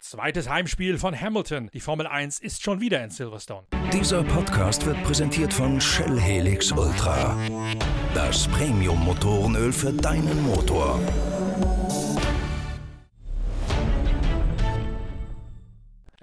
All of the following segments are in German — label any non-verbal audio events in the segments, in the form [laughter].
Zweites Heimspiel von Hamilton. Die Formel 1 ist schon wieder in Silverstone. Dieser Podcast wird präsentiert von Shell Helix Ultra. Das Premium-Motorenöl für deinen Motor.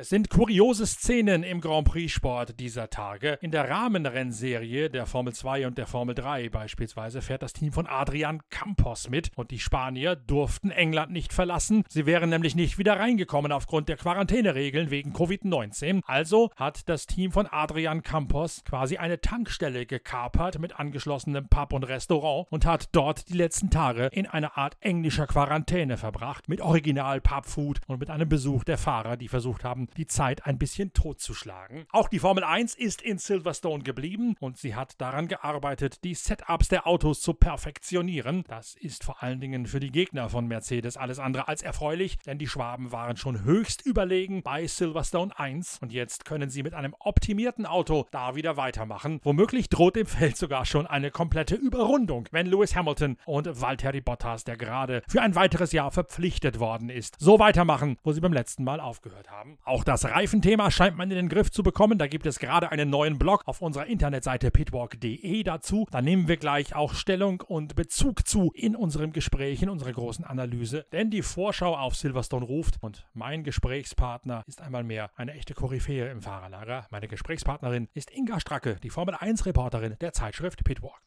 Es sind kuriose Szenen im Grand Prix-Sport dieser Tage. In der Rahmenrennserie der Formel 2 und der Formel 3 beispielsweise fährt das Team von Adrian Campos mit und die Spanier durften England nicht verlassen. Sie wären nämlich nicht wieder reingekommen aufgrund der Quarantäneregeln wegen Covid-19. Also hat das Team von Adrian Campos quasi eine Tankstelle gekapert mit angeschlossenem Pub und Restaurant und hat dort die letzten Tage in einer Art englischer Quarantäne verbracht mit Original Pubfood und mit einem Besuch der Fahrer, die versucht haben, die Zeit ein bisschen totzuschlagen. Auch die Formel 1 ist in Silverstone geblieben und sie hat daran gearbeitet, die Setups der Autos zu perfektionieren. Das ist vor allen Dingen für die Gegner von Mercedes alles andere als erfreulich, denn die Schwaben waren schon höchst überlegen bei Silverstone 1 und jetzt können sie mit einem optimierten Auto da wieder weitermachen. Womöglich droht dem Feld sogar schon eine komplette Überrundung, wenn Lewis Hamilton und Valtteri Bottas, der gerade für ein weiteres Jahr verpflichtet worden ist, so weitermachen, wo sie beim letzten Mal aufgehört haben. Auch auch das Reifenthema scheint man in den Griff zu bekommen. Da gibt es gerade einen neuen Blog auf unserer Internetseite pitwalk.de dazu. Da nehmen wir gleich auch Stellung und Bezug zu in unserem Gespräch, in unserer großen Analyse. Denn die Vorschau auf Silverstone ruft und mein Gesprächspartner ist einmal mehr eine echte Koryphäe im Fahrerlager. Meine Gesprächspartnerin ist Inga Stracke, die Formel 1 Reporterin der Zeitschrift Pitwalk.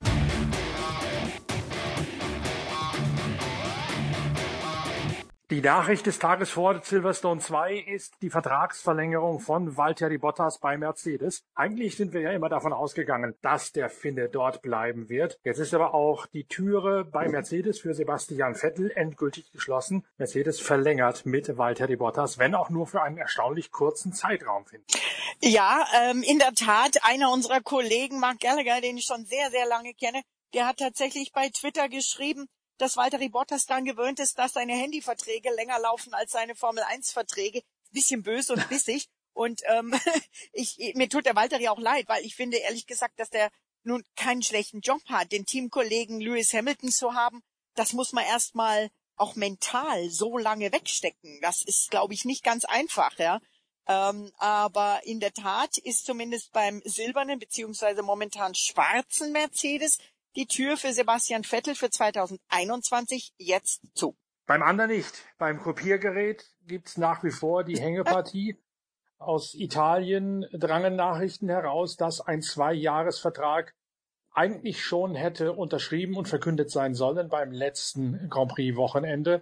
Die Nachricht des Tages vor Silverstone 2 ist die Vertragsverlängerung von Valtteri Bottas bei Mercedes. Eigentlich sind wir ja immer davon ausgegangen, dass der Finne dort bleiben wird. Jetzt ist aber auch die Türe bei Mercedes für Sebastian Vettel endgültig geschlossen. Mercedes verlängert mit Valtteri Bottas, wenn auch nur für einen erstaunlich kurzen Zeitraum, finde Ja, ähm, in der Tat, einer unserer Kollegen, Mark Gallagher, den ich schon sehr, sehr lange kenne, der hat tatsächlich bei Twitter geschrieben, dass Walter Bottas dann gewöhnt ist, dass seine Handyverträge länger laufen als seine Formel-1-Verträge. Bisschen böse und bissig. [laughs] Und ähm, [laughs] ich, mir tut der Walter ja auch leid, weil ich finde ehrlich gesagt, dass der nun keinen schlechten Job hat. Den Teamkollegen Lewis Hamilton zu haben, das muss man erstmal auch mental so lange wegstecken. Das ist, glaube ich, nicht ganz einfach, ja. Ähm, aber in der Tat ist zumindest beim silbernen beziehungsweise momentan schwarzen Mercedes die Tür für Sebastian Vettel für 2021 jetzt zu. Beim anderen nicht. Beim Kopiergerät gibt's nach wie vor die Hängepartie. [laughs] Aus Italien drangen Nachrichten heraus, dass ein Zweijahresvertrag eigentlich schon hätte unterschrieben und verkündet sein sollen beim letzten Grand Prix Wochenende.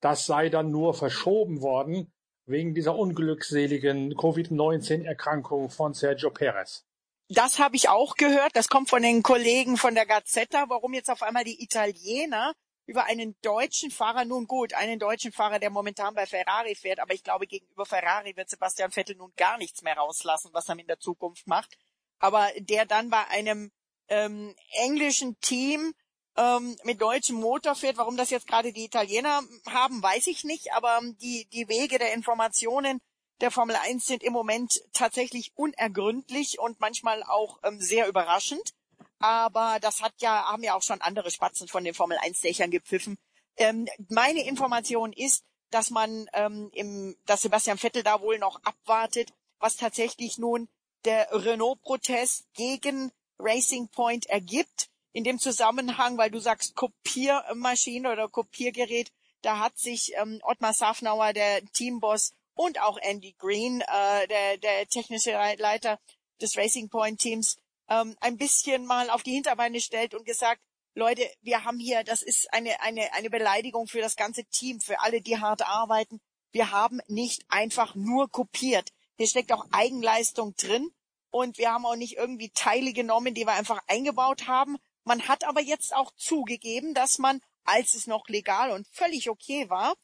Das sei dann nur verschoben worden wegen dieser unglückseligen Covid-19 Erkrankung von Sergio Perez. Das habe ich auch gehört. Das kommt von den Kollegen von der Gazzetta. Warum jetzt auf einmal die Italiener über einen deutschen Fahrer, nun gut, einen deutschen Fahrer, der momentan bei Ferrari fährt, aber ich glaube, gegenüber Ferrari wird Sebastian Vettel nun gar nichts mehr rauslassen, was er in der Zukunft macht. Aber der dann bei einem ähm, englischen Team ähm, mit deutschem Motor fährt, warum das jetzt gerade die Italiener haben, weiß ich nicht, aber die, die Wege der Informationen der Formel 1 sind im Moment tatsächlich unergründlich und manchmal auch ähm, sehr überraschend. Aber das hat ja, haben ja auch schon andere Spatzen von den Formel 1 Dächern gepfiffen. Ähm, meine Information ist, dass man ähm, im, dass Sebastian Vettel da wohl noch abwartet, was tatsächlich nun der Renault-Protest gegen Racing Point ergibt. In dem Zusammenhang, weil du sagst Kopiermaschine oder Kopiergerät, da hat sich ähm, Ottmar Safnauer, der Teamboss, und auch Andy Green, äh, der, der technische Leiter des Racing Point Teams, ähm, ein bisschen mal auf die Hinterbeine stellt und gesagt, Leute, wir haben hier, das ist eine, eine, eine Beleidigung für das ganze Team, für alle, die hart arbeiten. Wir haben nicht einfach nur kopiert. Hier steckt auch Eigenleistung drin. Und wir haben auch nicht irgendwie Teile genommen, die wir einfach eingebaut haben. Man hat aber jetzt auch zugegeben, dass man, als es noch legal und völlig okay war,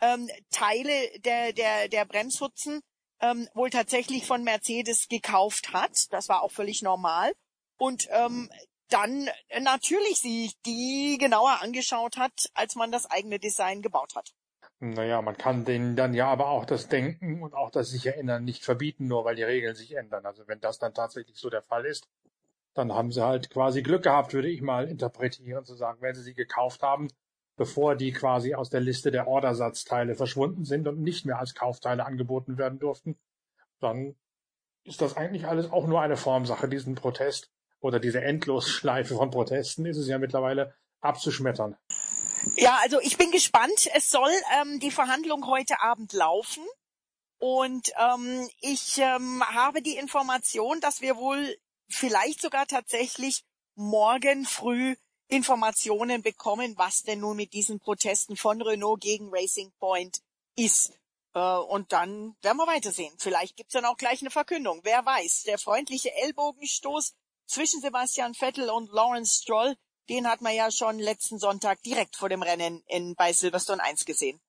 ähm, Teile der, der, der Bremshutzen ähm, wohl tatsächlich von Mercedes gekauft hat. Das war auch völlig normal. Und ähm, dann natürlich sich die genauer angeschaut hat, als man das eigene Design gebaut hat. Naja, man kann denen dann ja aber auch das Denken und auch das sich erinnern nicht verbieten, nur weil die Regeln sich ändern. Also wenn das dann tatsächlich so der Fall ist, dann haben sie halt quasi Glück gehabt, würde ich mal interpretieren, zu sagen, wenn sie sie gekauft haben, bevor die quasi aus der Liste der Ordersatzteile verschwunden sind und nicht mehr als Kaufteile angeboten werden durften, dann ist das eigentlich alles auch nur eine Formsache, diesen Protest oder diese Endlosschleife von Protesten ist es ja mittlerweile abzuschmettern. Ja, also ich bin gespannt. Es soll ähm, die Verhandlung heute Abend laufen. Und ähm, ich ähm, habe die Information, dass wir wohl vielleicht sogar tatsächlich morgen früh Informationen bekommen, was denn nun mit diesen Protesten von Renault gegen Racing Point ist. Äh, und dann werden wir weitersehen. Vielleicht gibt's dann auch gleich eine Verkündung. Wer weiß. Der freundliche Ellbogenstoß zwischen Sebastian Vettel und Lawrence Stroll, den hat man ja schon letzten Sonntag direkt vor dem Rennen in, bei Silverstone 1 gesehen.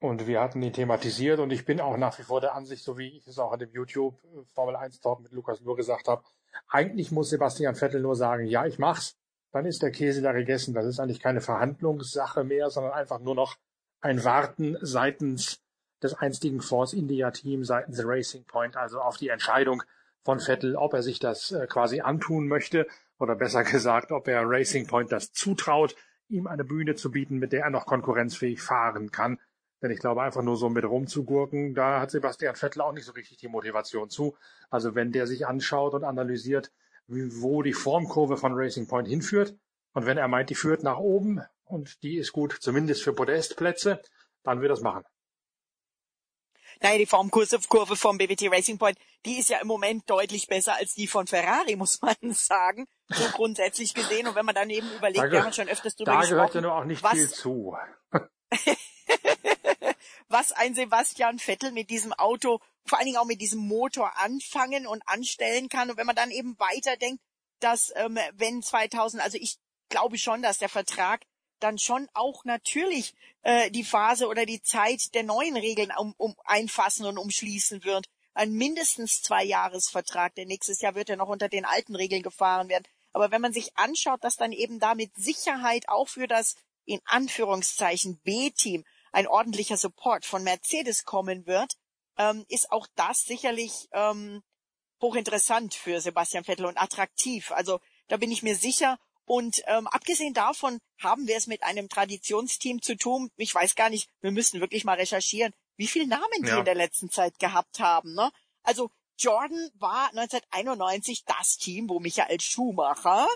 Und wir hatten ihn thematisiert und ich bin auch nach wie vor der Ansicht, so wie ich es auch in dem YouTube äh, Formel 1 Talk mit Lukas nur gesagt habe, eigentlich muss Sebastian Vettel nur sagen, ja, ich mach's, dann ist der Käse da gegessen. Das ist eigentlich keine Verhandlungssache mehr, sondern einfach nur noch ein Warten seitens des einstigen Force India Team, seitens Racing Point, also auf die Entscheidung von Vettel, ob er sich das äh, quasi antun möchte oder besser gesagt, ob er Racing Point das zutraut, ihm eine Bühne zu bieten, mit der er noch konkurrenzfähig fahren kann. Denn ich glaube, einfach nur so mit rumzugurken, da hat Sebastian Vettel auch nicht so richtig die Motivation zu. Also wenn der sich anschaut und analysiert, wo die Formkurve von Racing Point hinführt, und wenn er meint, die führt nach oben und die ist gut, zumindest für Podestplätze, dann wird das machen. Naja, die Formkurve vom BBT Racing Point, die ist ja im Moment deutlich besser als die von Ferrari, [laughs] muss man sagen. So grundsätzlich gesehen. Und wenn man dann eben überlegt, da wir haben schon öfters drüber da gesprochen. Da gehört ja nur auch nicht was, viel zu. [laughs] was ein Sebastian Vettel mit diesem Auto, vor allen Dingen auch mit diesem Motor anfangen und anstellen kann. Und wenn man dann eben weiterdenkt, dass ähm, wenn 2000, also ich glaube schon, dass der Vertrag dann schon auch natürlich äh, die Phase oder die Zeit der neuen Regeln um, um einfassen und umschließen wird. Ein mindestens zwei Jahresvertrag, denn nächstes Jahr wird er noch unter den alten Regeln gefahren werden. Aber wenn man sich anschaut, dass dann eben da mit Sicherheit auch für das in Anführungszeichen B-Team ein ordentlicher Support von Mercedes kommen wird, ähm, ist auch das sicherlich ähm, hochinteressant für Sebastian Vettel und attraktiv. Also da bin ich mir sicher. Und ähm, abgesehen davon haben wir es mit einem Traditionsteam zu tun. Ich weiß gar nicht, wir müssen wirklich mal recherchieren, wie viele Namen die ja. in der letzten Zeit gehabt haben. Ne? Also Jordan war 1991 das Team, wo Michael Schumacher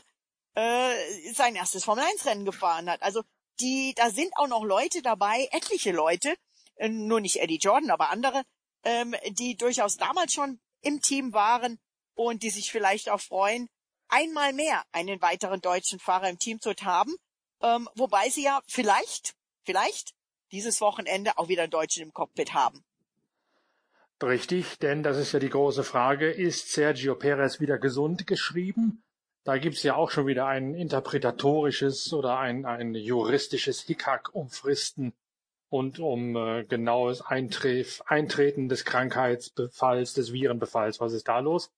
äh, sein erstes Formel-1-Rennen gefahren hat. Also die, da sind auch noch Leute dabei, etliche Leute, äh, nur nicht Eddie Jordan, aber andere, ähm, die durchaus damals schon im Team waren und die sich vielleicht auch freuen, einmal mehr einen weiteren deutschen Fahrer im Team zu haben, ähm, wobei sie ja vielleicht, vielleicht dieses Wochenende auch wieder einen Deutschen im Cockpit haben. Richtig, denn das ist ja die große Frage, ist Sergio Perez wieder gesund geschrieben? Da gibt's ja auch schon wieder ein interpretatorisches oder ein, ein juristisches Hickhack um Fristen und um äh, genaues Eintref Eintreten des Krankheitsbefalls, des Virenbefalls. Was ist da los?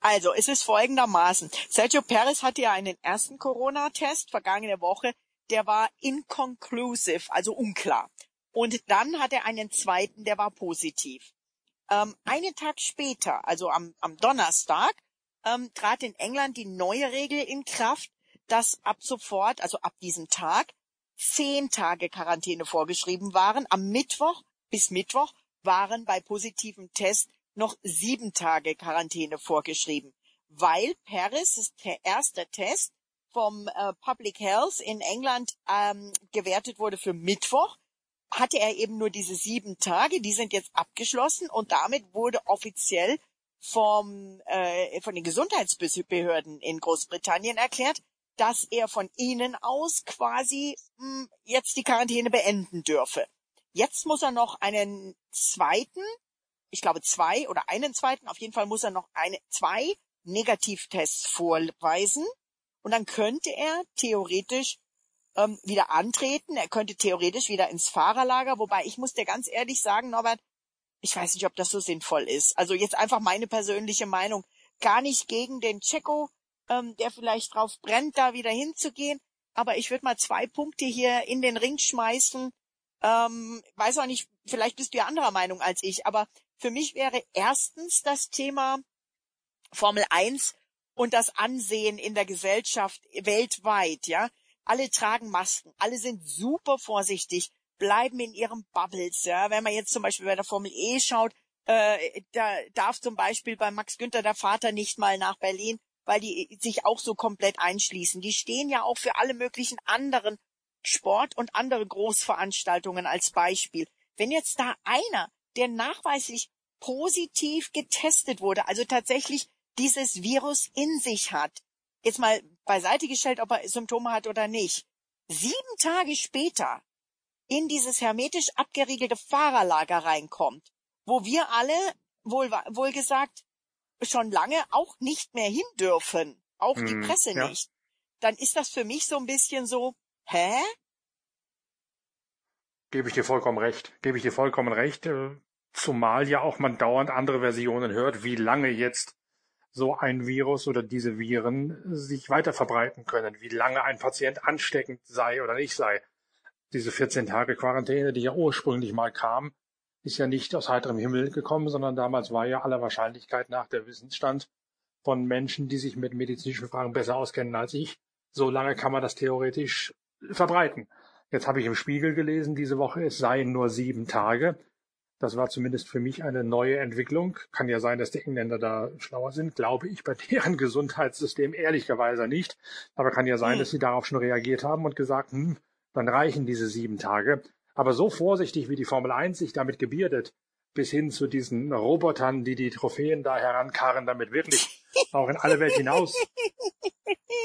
Also, es ist folgendermaßen. Sergio Perez hatte ja einen ersten Corona-Test vergangene Woche. Der war inconclusive, also unklar. Und dann hat er einen zweiten, der war positiv. Ähm, einen Tag später, also am, am Donnerstag, ähm, trat in England die neue Regel in Kraft, dass ab sofort, also ab diesem Tag, zehn Tage Quarantäne vorgeschrieben waren. Am Mittwoch bis Mittwoch waren bei positivem Test noch sieben Tage Quarantäne vorgeschrieben, weil Paris der erste Test vom äh, Public Health in England ähm, gewertet wurde für Mittwoch, hatte er eben nur diese sieben Tage, die sind jetzt abgeschlossen und damit wurde offiziell vom, äh, von den Gesundheitsbehörden in Großbritannien erklärt, dass er von ihnen aus quasi mh, hm, jetzt die Quarantäne beenden dürfe. Jetzt muss er noch einen zweiten, ich glaube zwei oder einen zweiten, auf jeden Fall muss er noch eine, zwei Negativtests vorweisen und dann könnte er theoretisch ähm, wieder antreten. Er könnte theoretisch wieder ins Fahrerlager, wobei ich muss dir ganz ehrlich sagen, Norbert, ich weiß nicht, ob das so sinnvoll ist. Also jetzt einfach meine persönliche Meinung. Gar nicht gegen den Checo, ähm, der vielleicht drauf brennt, da wieder hinzugehen. Aber ich würde mal zwei Punkte hier in den Ring schmeißen. Ähm, weiß auch nicht, vielleicht bist du ja anderer Meinung als ich, aber für mich wäre erstens das Thema Formel 1 und das Ansehen in der Gesellschaft weltweit, ja. alle tragen Masken, alle sind super vorsichtig, bleiben in ihren Bubbles. Ja, wenn man jetzt zum Beispiel bei der Formel E schaut, äh, da darf zum Beispiel bei Max Günther der Vater nicht mal nach Berlin, weil die sich auch so komplett einschließen. Die stehen ja auch für alle möglichen anderen Sport und andere Großveranstaltungen als Beispiel. Wenn jetzt da einer, der nachweislich positiv getestet wurde, also tatsächlich dieses Virus in sich hat, jetzt mal beiseite gestellt, ob er Symptome hat oder nicht, sieben Tage später in dieses hermetisch abgeriegelte Fahrerlager reinkommt, wo wir alle, wohl, wohl gesagt, schon lange auch nicht mehr hin dürfen, auch hm, die Presse ja. nicht, dann ist das für mich so ein bisschen so, hä? Gebe ich dir vollkommen recht. Gebe ich dir vollkommen recht. Äh, zumal ja auch man dauernd andere Versionen hört, wie lange jetzt so ein Virus oder diese Viren sich weiter verbreiten können, wie lange ein Patient ansteckend sei oder nicht sei. Diese 14 Tage Quarantäne, die ja ursprünglich mal kam, ist ja nicht aus heiterem Himmel gekommen, sondern damals war ja aller Wahrscheinlichkeit nach der Wissensstand von Menschen, die sich mit medizinischen Fragen besser auskennen als ich. So lange kann man das theoretisch verbreiten. Jetzt habe ich im Spiegel gelesen diese Woche, es seien nur sieben Tage. Das war zumindest für mich eine neue Entwicklung. Kann ja sein, dass die Engländer da schlauer sind, glaube ich bei [laughs] deren Gesundheitssystem ehrlicherweise nicht. Aber kann ja sein, hm. dass sie darauf schon reagiert haben und gesagt, hm, dann reichen diese sieben Tage. Aber so vorsichtig, wie die Formel 1 sich damit gebierdet, bis hin zu diesen Robotern, die die Trophäen da herankarren, damit wirklich auch in alle Welt hinaus. [laughs]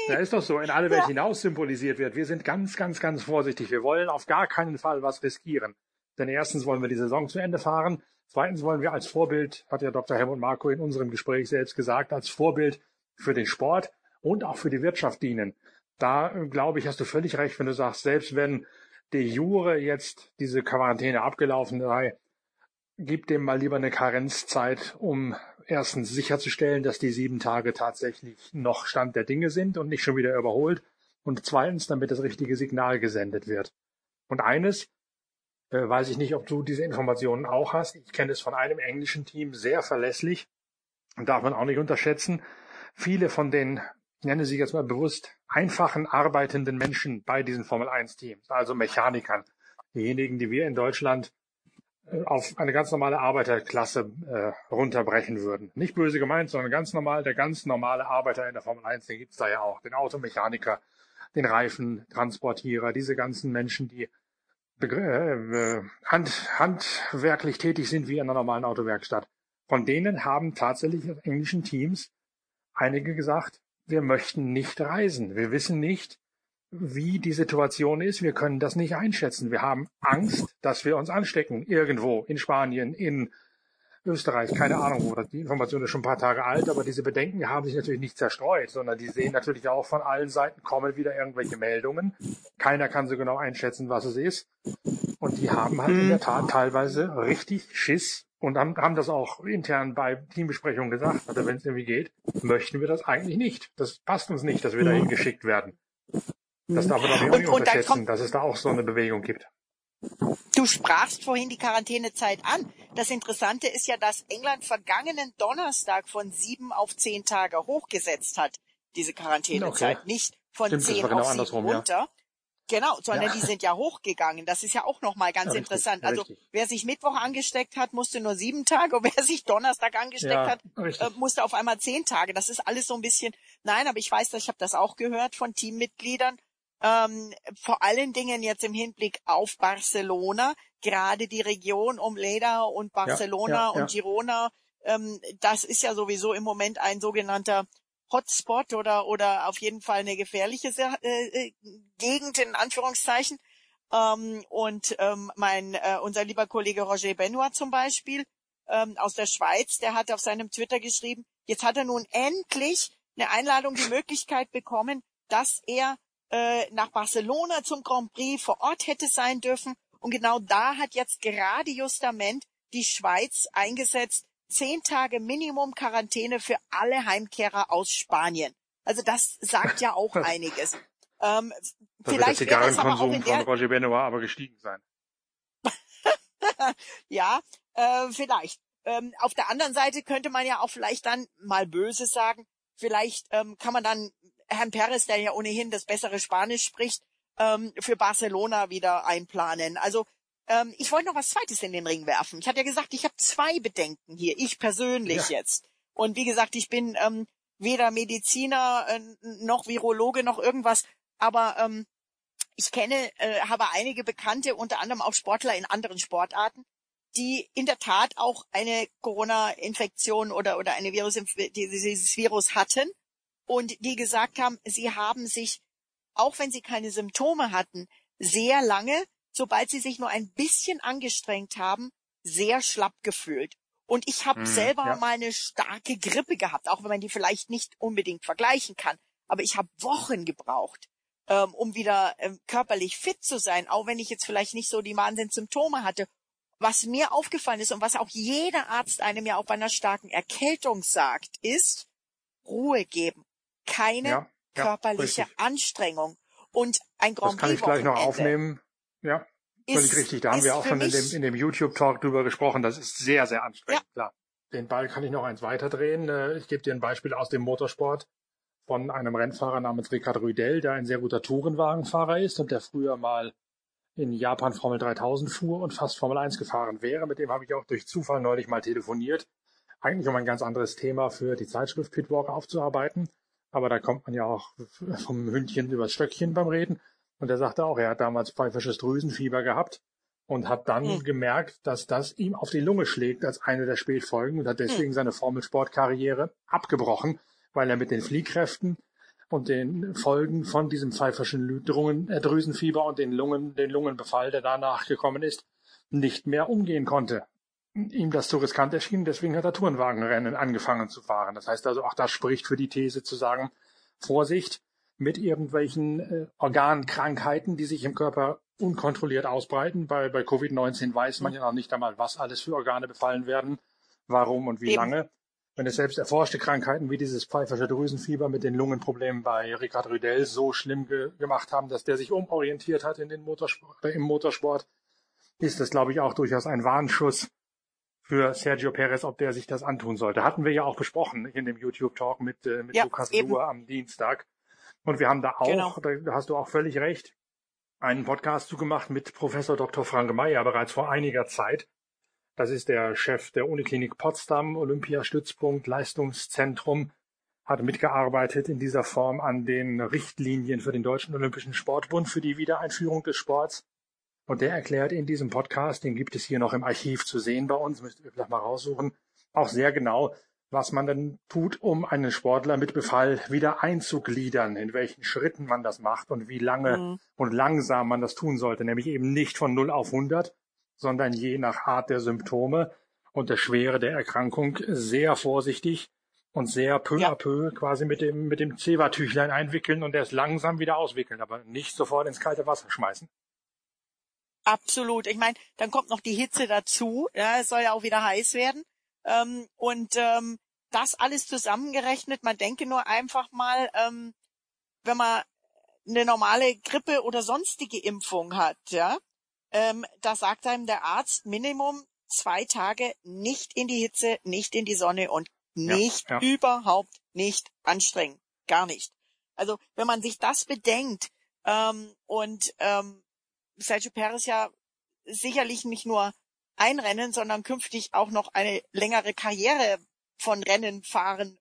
Da ist doch so, in alle Welt hinaus symbolisiert wird. Wir sind ganz, ganz, ganz vorsichtig. Wir wollen auf gar keinen Fall was riskieren. Denn erstens wollen wir die Saison zu Ende fahren. Zweitens wollen wir als Vorbild, hat ja Dr. Helmut Marko in unserem Gespräch selbst gesagt, als Vorbild für den Sport und auch für die Wirtschaft dienen. Da, glaube ich, hast du völlig recht, wenn du sagst, selbst wenn de jure jetzt diese Quarantäne abgelaufen sei, gib dem mal lieber eine Karenzzeit, um erstens sicherzustellen, dass die sieben Tage tatsächlich noch Stand der Dinge sind und nicht schon wieder überholt. Und zweitens, damit das richtige Signal gesendet wird. Und eines, äh, weiß ich nicht, ob du diese Informationen auch hast. Ich kenne es von einem englischen Team sehr verlässlich und darf man auch nicht unterschätzen. Viele von den, ich nenne sie jetzt mal bewusst, einfachen arbeitenden Menschen bei diesen Formel 1 Teams, also Mechanikern, diejenigen, die wir in Deutschland äh, auf eine ganz normale Arbeiterklasse äh, runterbrechen würden. Nicht böse gemeint, sondern ganz normal, der ganz normale Arbeiter in der Formel 1, den gibt's da ja auch, den Automechaniker, den Reifentransportierer, diese ganzen Menschen, die äh, hand, handwerklich tätig sind wie in einer normalen Autowerkstatt. Von denen haben tatsächlich englischen Teams einige gesagt, wir möchten nicht reisen. Wir wissen nicht, wie die Situation ist. Wir können das nicht einschätzen. Wir haben Angst, dass wir uns anstecken. Irgendwo in Spanien, in Österreich, keine Ahnung wo. Die Information ist schon ein paar Tage alt, aber diese Bedenken haben sich natürlich nicht zerstreut, sondern die sehen natürlich auch von allen Seiten kommen wieder irgendwelche Meldungen. Keiner kann so genau einschätzen, was es ist. Und die haben halt in der Tat teilweise richtig Schiss und haben, haben das auch intern bei Teambesprechungen gesagt. Also wenn es irgendwie geht, möchten wir das eigentlich nicht. Das passt uns nicht, dass wir dahin geschickt werden. Das darf man doch nicht und, unterschätzen, dass es da auch so eine Bewegung gibt. Du sprachst vorhin die Quarantänezeit an. Das Interessante ist ja, dass England vergangenen Donnerstag von sieben auf zehn Tage hochgesetzt hat, diese Quarantänezeit. Okay. Nicht von Stimmt, zehn genau auf sieben runter. Ja. Genau, sondern ja. die sind ja hochgegangen. Das ist ja auch nochmal ganz ja, interessant. also richtig. wer sich Mittwoch angesteckt hat, musste nur sieben Tage. Und wer sich Donnerstag angesteckt ja, hat, äh, musste auf einmal zehn Tage. Das ist alles so ein bisschen. Nein, aber ich weiß, ich habe das auch gehört von Teammitgliedern ähm, vor allen Dingen jetzt im Hinblick auf Barcelona, gerade die Region um Leda und Barcelona und Girona, ähm, das ist ja sowieso im Moment ein sogenannter Hotspot oder oder auf jeden Fall eine gefährliche äh, äh, Gegend in Anführungszeichen. Ähm, und ähm, mein äh, unser lieber Kollege Roger Benoit zum Beispiel ähm, aus der Schweiz, der hat auf seinem Twitter geschrieben, jetzt hat er nun endlich eine Einladung, die Möglichkeit bekommen, dass er äh, nach Barcelona zum Grand Prix vor Ort hätte sein dürfen. Und genau da hat jetzt gerade Justament die Schweiz eingesetzt, zehn Tage Minimum Quarantäne für alle Heimkehrer aus Spanien. Also das sagt ja auch [laughs] einiges. Ähm, da vielleicht wird der Zigarrenkonsum von Roger Benoit aber gestiegen sein. [laughs] ja, äh, vielleicht. Ähm, auf der anderen Seite könnte man ja auch vielleicht dann mal böse sagen, vielleicht ähm, kann man dann Herrn Perez, der ja ohnehin das bessere Spanisch spricht, ähm, für Barcelona wieder einplanen. Also ähm, ich wollte noch was Zweites in den Ring werfen. Ich hatte ja gesagt, ich habe zwei Bedenken hier, ich persönlich ja. jetzt. Und wie gesagt, ich bin ähm, weder Mediziner äh, noch Virologe noch irgendwas, aber ähm, ich kenne, äh, habe einige Bekannte, unter anderem auch Sportler in anderen Sportarten, die in der Tat auch eine Corona-Infektion oder, oder eine Virus, dieses Virus hatten und die gesagt haben, sie haben sich, auch wenn sie keine Symptome hatten, sehr lange, sobald sie sich nur ein bisschen angestrengt haben, sehr schlapp gefühlt. Und ich habe hm, selber ja. mal eine starke Grippe gehabt, auch wenn man die vielleicht nicht unbedingt vergleichen kann. Aber ich habe Wochen gebraucht, ähm, um wieder ähm, körperlich fit zu sein, auch wenn ich jetzt vielleicht nicht so die Wahnsinnssymptome hatte. Was mir aufgefallen ist und was auch jeder Arzt einem ja auch bei einer starken Erkältung sagt, ist Ruhe geben. Keine ja, körperliche ja, Anstrengung. Und ein Grand Prix. Das kann ich gleich noch aufnehmen. Ja, völlig ist, richtig. Da haben wir auch schon in dem, in dem YouTube-Talk drüber gesprochen. Das ist sehr, sehr anstrengend, ja. klar. Den Ball kann ich noch eins weiterdrehen. Äh, ich gebe dir ein Beispiel aus dem Motorsport von einem Rennfahrer namens Ricard Rüdel, der ein sehr guter Tourenwagenfahrer ist und der früher mal in Japan Formel 3000 fuhr und fast Formel 1 gefahren wäre. Mit dem habe ich auch durch Zufall neulich mal telefoniert. Eigentlich um ein ganz anderes Thema für die Zeitschrift Pitwalk aufzuarbeiten. Aber da kommt man ja auch vom Hündchen übers Stöckchen beim Reden. Und er sagte auch, er hat damals pfeifisches Drüsenfieber gehabt und hat dann hm. gemerkt, dass das ihm auf die Lunge schlägt als eine der Spätfolgen und hat deswegen hm. seine Formelsportkarriere abgebrochen, weil er mit den Fliehkräften und den Folgen von diesem pfeiferschen äh, Drüsenfieber und den Lungen, den Lungenbefall, der danach gekommen ist, nicht mehr umgehen konnte. Ihm das zu riskant erschien, deswegen hat er Tourenwagenrennen angefangen zu fahren. Das heißt also, auch das spricht für die These zu sagen, Vorsicht mit irgendwelchen äh, Organkrankheiten, die sich im Körper unkontrolliert ausbreiten. Bei, bei Covid-19 weiß man ja noch nicht einmal, was alles für Organe befallen werden, warum und wie Eben. lange wenn es selbst erforschte Krankheiten wie dieses pfeifersche Drüsenfieber mit den Lungenproblemen bei Ricard Rüdel so schlimm ge gemacht haben, dass der sich umorientiert hat in den Motorsport, äh, im Motorsport, ist das, glaube ich, auch durchaus ein Warnschuss für Sergio Perez, ob der sich das antun sollte. Hatten wir ja auch besprochen in dem YouTube-Talk mit, äh, mit ja, Lukas Luhr am Dienstag. Und wir haben da auch, genau. da hast du auch völlig recht, einen Podcast zugemacht mit Professor Dr. Frank Meyer bereits vor einiger Zeit, das ist der Chef der Uniklinik Potsdam, Olympiastützpunkt, Leistungszentrum, hat mitgearbeitet in dieser Form an den Richtlinien für den Deutschen Olympischen Sportbund für die Wiedereinführung des Sports. Und der erklärt in diesem Podcast, den gibt es hier noch im Archiv zu sehen bei uns, müsst ihr vielleicht mal raussuchen, auch sehr genau, was man dann tut, um einen Sportler mit Befall wieder einzugliedern, in welchen Schritten man das macht und wie lange mhm. und langsam man das tun sollte, nämlich eben nicht von 0 auf 100, sondern je nach Art der Symptome und der Schwere der Erkrankung sehr vorsichtig und sehr peu ja. à peu quasi mit dem, mit dem Zewa-Tüchlein einwickeln und erst langsam wieder auswickeln, aber nicht sofort ins kalte Wasser schmeißen. Absolut. Ich meine, dann kommt noch die Hitze dazu. Ja, es soll ja auch wieder heiß werden. Ähm, und ähm, das alles zusammengerechnet, man denke nur einfach mal, ähm, wenn man eine normale Grippe oder sonstige Impfung hat, ja, ähm, da sagt einem der Arzt Minimum zwei Tage nicht in die Hitze, nicht in die Sonne und nicht ja, ja. überhaupt nicht anstrengen. Gar nicht. Also wenn man sich das bedenkt ähm, und ähm, Sergio Perez ja sicherlich nicht nur ein Rennen, sondern künftig auch noch eine längere Karriere von Rennen fahren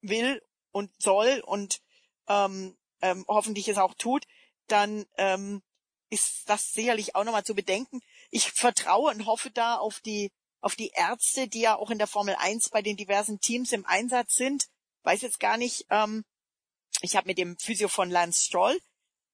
will und soll und ähm, ähm, hoffentlich es auch tut, dann ähm, ist das sicherlich auch nochmal zu bedenken. Ich vertraue und hoffe da auf die, auf die Ärzte, die ja auch in der Formel 1 bei den diversen Teams im Einsatz sind. Weiß jetzt gar nicht, ähm, ich habe mit dem Physio von Lance Stroll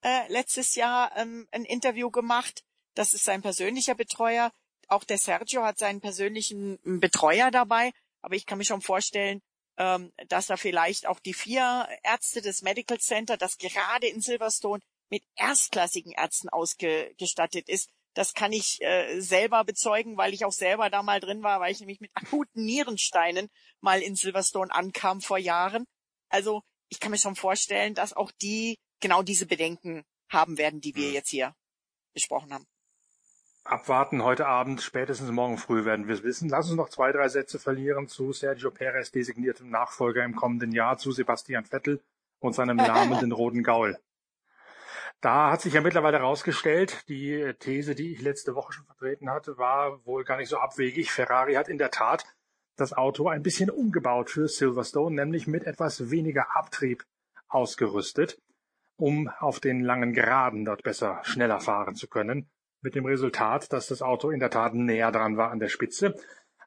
äh, letztes Jahr ähm, ein Interview gemacht. Das ist sein persönlicher Betreuer. Auch der Sergio hat seinen persönlichen ähm, Betreuer dabei. Aber ich kann mir schon vorstellen, ähm, dass da vielleicht auch die vier Ärzte des Medical Center, das gerade in Silverstone mit erstklassigen Ärzten ausgestattet ist. Das kann ich äh, selber bezeugen, weil ich auch selber da mal drin war, weil ich nämlich mit akuten Nierensteinen mal in Silverstone ankam vor Jahren. Also ich kann mir schon vorstellen, dass auch die genau diese Bedenken haben werden, die wir hm. jetzt hier besprochen haben. Abwarten heute Abend, spätestens morgen früh werden wir es wissen. Lass uns noch zwei, drei Sätze verlieren zu Sergio Perez designiertem Nachfolger im kommenden Jahr, zu Sebastian Vettel und seinem [laughs] namenden roten Gaul. Da hat sich ja mittlerweile herausgestellt, die These, die ich letzte Woche schon vertreten hatte, war wohl gar nicht so abwegig. Ferrari hat in der Tat das Auto ein bisschen umgebaut für Silverstone, nämlich mit etwas weniger Abtrieb ausgerüstet, um auf den langen Geraden dort besser schneller fahren zu können. Mit dem Resultat, dass das Auto in der Tat näher dran war an der Spitze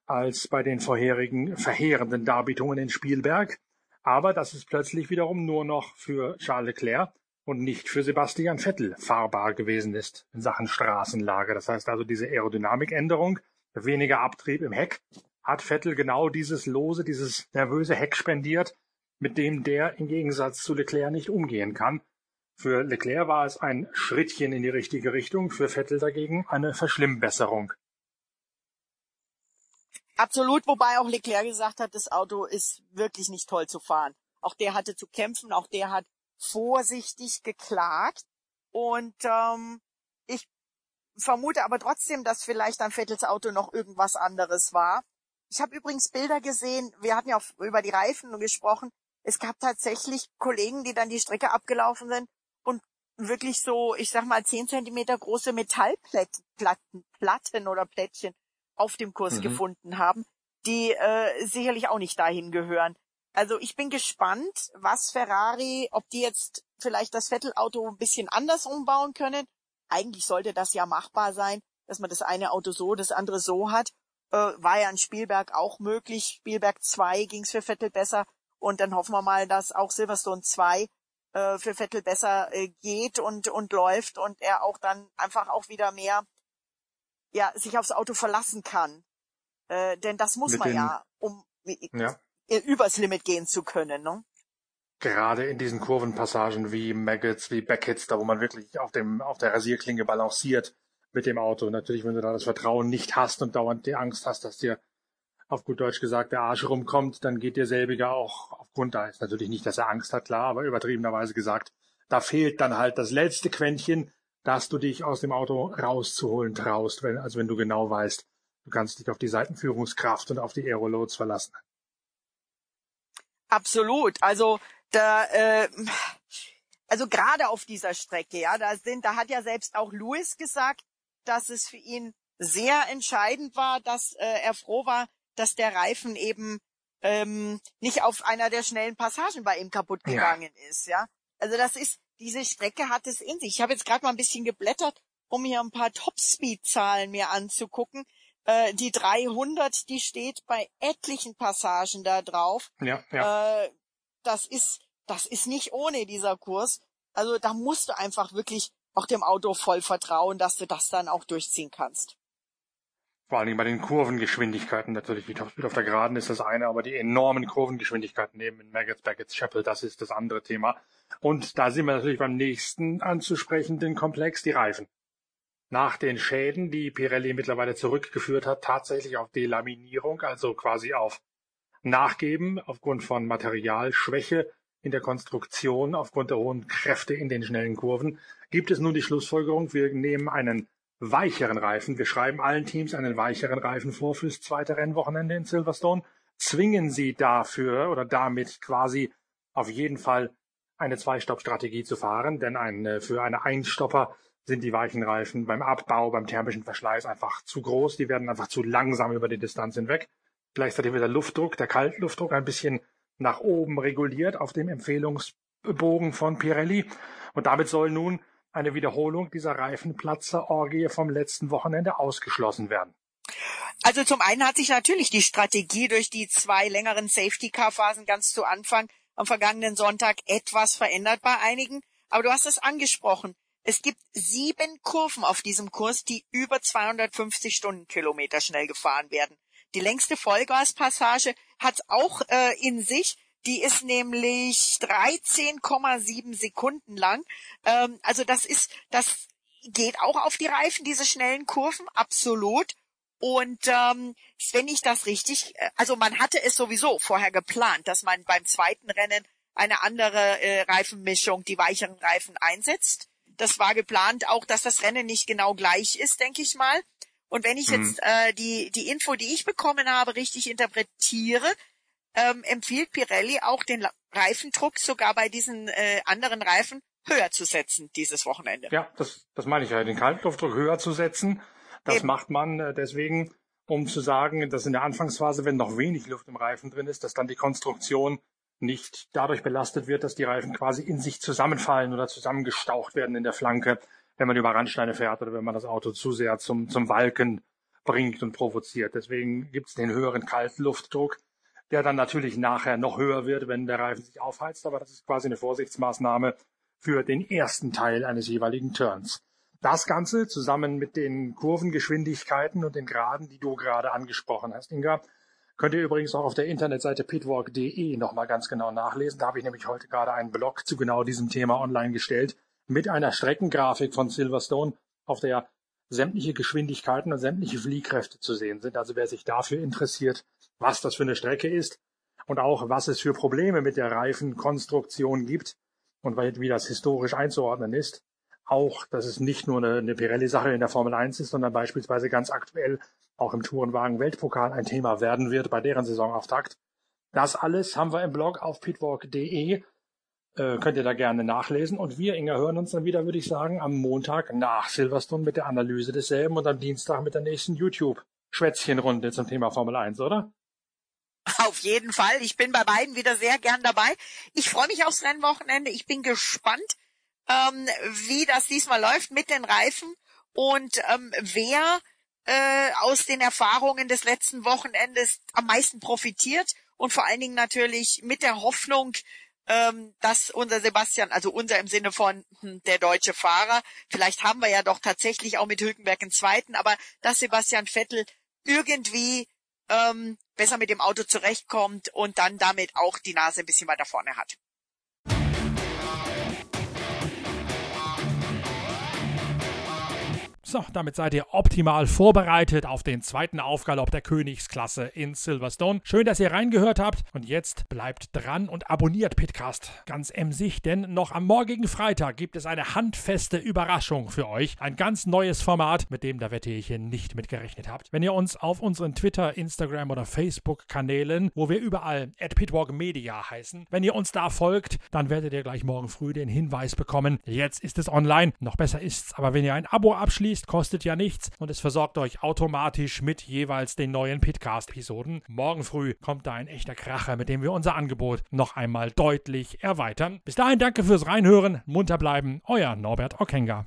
als bei den vorherigen verheerenden Darbietungen in Spielberg. Aber dass es plötzlich wiederum nur noch für Charles Leclerc und nicht für Sebastian Vettel fahrbar gewesen ist in Sachen Straßenlage. Das heißt also diese Aerodynamikänderung, weniger Abtrieb im Heck, hat Vettel genau dieses lose, dieses nervöse Heck spendiert, mit dem der im Gegensatz zu Leclerc nicht umgehen kann. Für Leclerc war es ein Schrittchen in die richtige Richtung, für Vettel dagegen eine Verschlimmbesserung. Absolut, wobei auch Leclerc gesagt hat, das Auto ist wirklich nicht toll zu fahren. Auch der hatte zu kämpfen, auch der hat vorsichtig geklagt. Und ähm, ich vermute aber trotzdem, dass vielleicht an Vettels Auto noch irgendwas anderes war. Ich habe übrigens Bilder gesehen, wir hatten ja auch über die Reifen gesprochen. Es gab tatsächlich Kollegen, die dann die Strecke abgelaufen sind wirklich so, ich sag mal, zehn Zentimeter große Metallplatten Platten oder Plättchen auf dem Kurs mhm. gefunden haben, die äh, sicherlich auch nicht dahin gehören. Also ich bin gespannt, was Ferrari, ob die jetzt vielleicht das Vettel-Auto ein bisschen anders umbauen können. Eigentlich sollte das ja machbar sein, dass man das eine Auto so, das andere so hat. Äh, war ja in Spielberg auch möglich. Spielberg 2 ging's für Vettel besser. Und dann hoffen wir mal, dass auch Silverstone 2 äh, für Vettel besser äh, geht und, und läuft und er auch dann einfach auch wieder mehr ja, sich aufs Auto verlassen kann. Äh, denn das muss Mit man ja, um ja übers Limit gehen zu können, ne? Gerade in diesen Kurvenpassagen wie Maggots, wie Beckett's, da wo man wirklich auf dem, auf der Rasierklinge balanciert mit dem Auto. Natürlich, wenn du da das Vertrauen nicht hast und dauernd die Angst hast, dass dir auf gut Deutsch gesagt der Arsch rumkommt, dann geht dir selbiger auch auf Grund. Da ist natürlich nicht, dass er Angst hat, klar, aber übertriebenerweise gesagt, da fehlt dann halt das letzte Quäntchen, dass du dich aus dem Auto rauszuholen traust, wenn, also wenn du genau weißt, du kannst dich auf die Seitenführungskraft und auf die Aeroloads verlassen. Absolut. Also da, äh, also gerade auf dieser Strecke, ja, da sind, da hat ja selbst auch Lewis gesagt, dass es für ihn sehr entscheidend war, dass äh, er froh war, dass der Reifen eben ähm, nicht auf einer der schnellen Passagen bei ihm kaputt gegangen ja. ist, ja. Also das ist, diese Strecke hat es in sich. Ich habe jetzt gerade mal ein bisschen geblättert, um hier ein paar Topspeed-Zahlen mir anzugucken. Äh, die 300, die steht bei etlichen Passagen da drauf. Ja, ja. Äh, das ist, das ist nicht ohne dieser Kurs. Also da musst du einfach wirklich auch dem Auto voll vertrauen, dass du das dann auch durchziehen kannst. Vor allen Dingen bei den Kurvengeschwindigkeiten natürlich. Wie Topspeed auf der Geraden ist das eine, aber die enormen Kurvengeschwindigkeiten neben in Maggots, Baggots, Chapel, das ist das andere Thema. Und da sind wir natürlich beim nächsten anzusprechenden Komplex, die Reifen nach den Schäden, die Pirelli mittlerweile zurückgeführt hat, tatsächlich auf Delaminierung, also quasi auf Nachgeben aufgrund von Materialschwäche in der Konstruktion, aufgrund der hohen Kräfte in den schnellen Kurven, gibt es nun die Schlussfolgerung, wir nehmen einen weicheren Reifen, wir schreiben allen Teams einen weicheren Reifen vor fürs zweite Rennwochenende in Silverstone, zwingen sie dafür oder damit quasi auf jeden Fall eine Zwei-Stopp-Strategie zu fahren, denn ein, für eine Einstopper sind die weichen Reifen beim Abbau, beim thermischen Verschleiß einfach zu groß. Die werden einfach zu langsam über die Distanz hinweg. Gleichzeitig wird der Luftdruck, der Kaltluftdruck ein bisschen nach oben reguliert auf dem Empfehlungsbogen von Pirelli. Und damit soll nun eine Wiederholung dieser Reifenplatzer-Orgie vom letzten Wochenende ausgeschlossen werden. Also zum einen hat sich natürlich die Strategie durch die zwei längeren Safety-Car-Phasen ganz zu Anfang am vergangenen Sonntag etwas verändert bei einigen. Aber du hast es angesprochen. Es gibt sieben Kurven auf diesem Kurs, die über 250 Stundenkilometer schnell gefahren werden. Die längste Vollgaspassage hat auch äh, in sich. Die ist nämlich 13,7 Sekunden lang. Ähm, also das ist, das geht auch auf die Reifen, diese schnellen Kurven, absolut. Und ähm, wenn ich das richtig, äh, also man hatte es sowieso vorher geplant, dass man beim zweiten Rennen eine andere äh, Reifenmischung, die weicheren Reifen einsetzt. Das war geplant auch, dass das Rennen nicht genau gleich ist, denke ich mal. Und wenn ich mhm. jetzt äh, die, die Info, die ich bekommen habe, richtig interpretiere, ähm, empfiehlt Pirelli auch den Reifendruck sogar bei diesen äh, anderen Reifen höher zu setzen dieses Wochenende. Ja, das, das meine ich ja, den Kaltluftdruck höher zu setzen. Das Eben. macht man äh, deswegen, um zu sagen, dass in der Anfangsphase, wenn noch wenig Luft im Reifen drin ist, dass dann die Konstruktion nicht dadurch belastet wird, dass die Reifen quasi in sich zusammenfallen oder zusammengestaucht werden in der Flanke, wenn man über Randsteine fährt oder wenn man das Auto zu sehr zum, zum Walken bringt und provoziert. Deswegen gibt es den höheren Kaltluftdruck, der dann natürlich nachher noch höher wird, wenn der Reifen sich aufheizt, aber das ist quasi eine Vorsichtsmaßnahme für den ersten Teil eines jeweiligen Turns. Das Ganze zusammen mit den Kurvengeschwindigkeiten und den Graden, die du gerade angesprochen hast, Inga, könnt ihr übrigens auch auf der Internetseite pitwalk.de nochmal ganz genau nachlesen. Da habe ich nämlich heute gerade einen Blog zu genau diesem Thema online gestellt mit einer Streckengrafik von Silverstone, auf der sämtliche Geschwindigkeiten und sämtliche Fliehkräfte zu sehen sind. Also wer sich dafür interessiert, was das für eine Strecke ist und auch was es für Probleme mit der Reifenkonstruktion gibt und wie das historisch einzuordnen ist, auch, dass es nicht nur eine, eine Pirelli-Sache in der Formel 1 ist, sondern beispielsweise ganz aktuell auch im Tourenwagen-Weltpokal ein Thema werden wird bei deren Saisonauftakt. Das alles haben wir im Blog auf pitwalk.de äh, könnt ihr da gerne nachlesen. Und wir, Inga, hören uns dann wieder, würde ich sagen, am Montag nach Silverstone mit der Analyse desselben und am Dienstag mit der nächsten YouTube-Schwätzchenrunde zum Thema Formel 1, oder? [laughs] Auf jeden Fall. Ich bin bei beiden wieder sehr gern dabei. Ich freue mich aufs Rennwochenende. Ich bin gespannt, ähm, wie das diesmal läuft mit den Reifen und ähm, wer äh, aus den Erfahrungen des letzten Wochenendes am meisten profitiert und vor allen Dingen natürlich mit der Hoffnung, ähm, dass unser Sebastian, also unser im Sinne von hm, der deutsche Fahrer, vielleicht haben wir ja doch tatsächlich auch mit Hülkenberg einen zweiten, aber dass Sebastian Vettel irgendwie ähm, besser mit dem Auto zurechtkommt und dann damit auch die Nase ein bisschen weiter vorne hat. So, damit seid ihr optimal vorbereitet auf den zweiten Aufgalopp der Königsklasse in Silverstone. Schön, dass ihr reingehört habt und jetzt bleibt dran und abonniert Pitcast ganz emsig, denn noch am morgigen Freitag gibt es eine handfeste Überraschung für euch. Ein ganz neues Format, mit dem da wette ich hier nicht mit gerechnet habt. Wenn ihr uns auf unseren Twitter, Instagram oder Facebook-Kanälen, wo wir überall at Pitwalk Media heißen, wenn ihr uns da folgt, dann werdet ihr gleich morgen früh den Hinweis bekommen, jetzt ist es online. Noch besser ist's, aber wenn ihr ein Abo abschließt, ist, kostet ja nichts und es versorgt euch automatisch mit jeweils den neuen Pitcast-Episoden. Morgen früh kommt da ein echter Kracher, mit dem wir unser Angebot noch einmal deutlich erweitern. Bis dahin danke fürs Reinhören, munter bleiben, euer Norbert Okenga.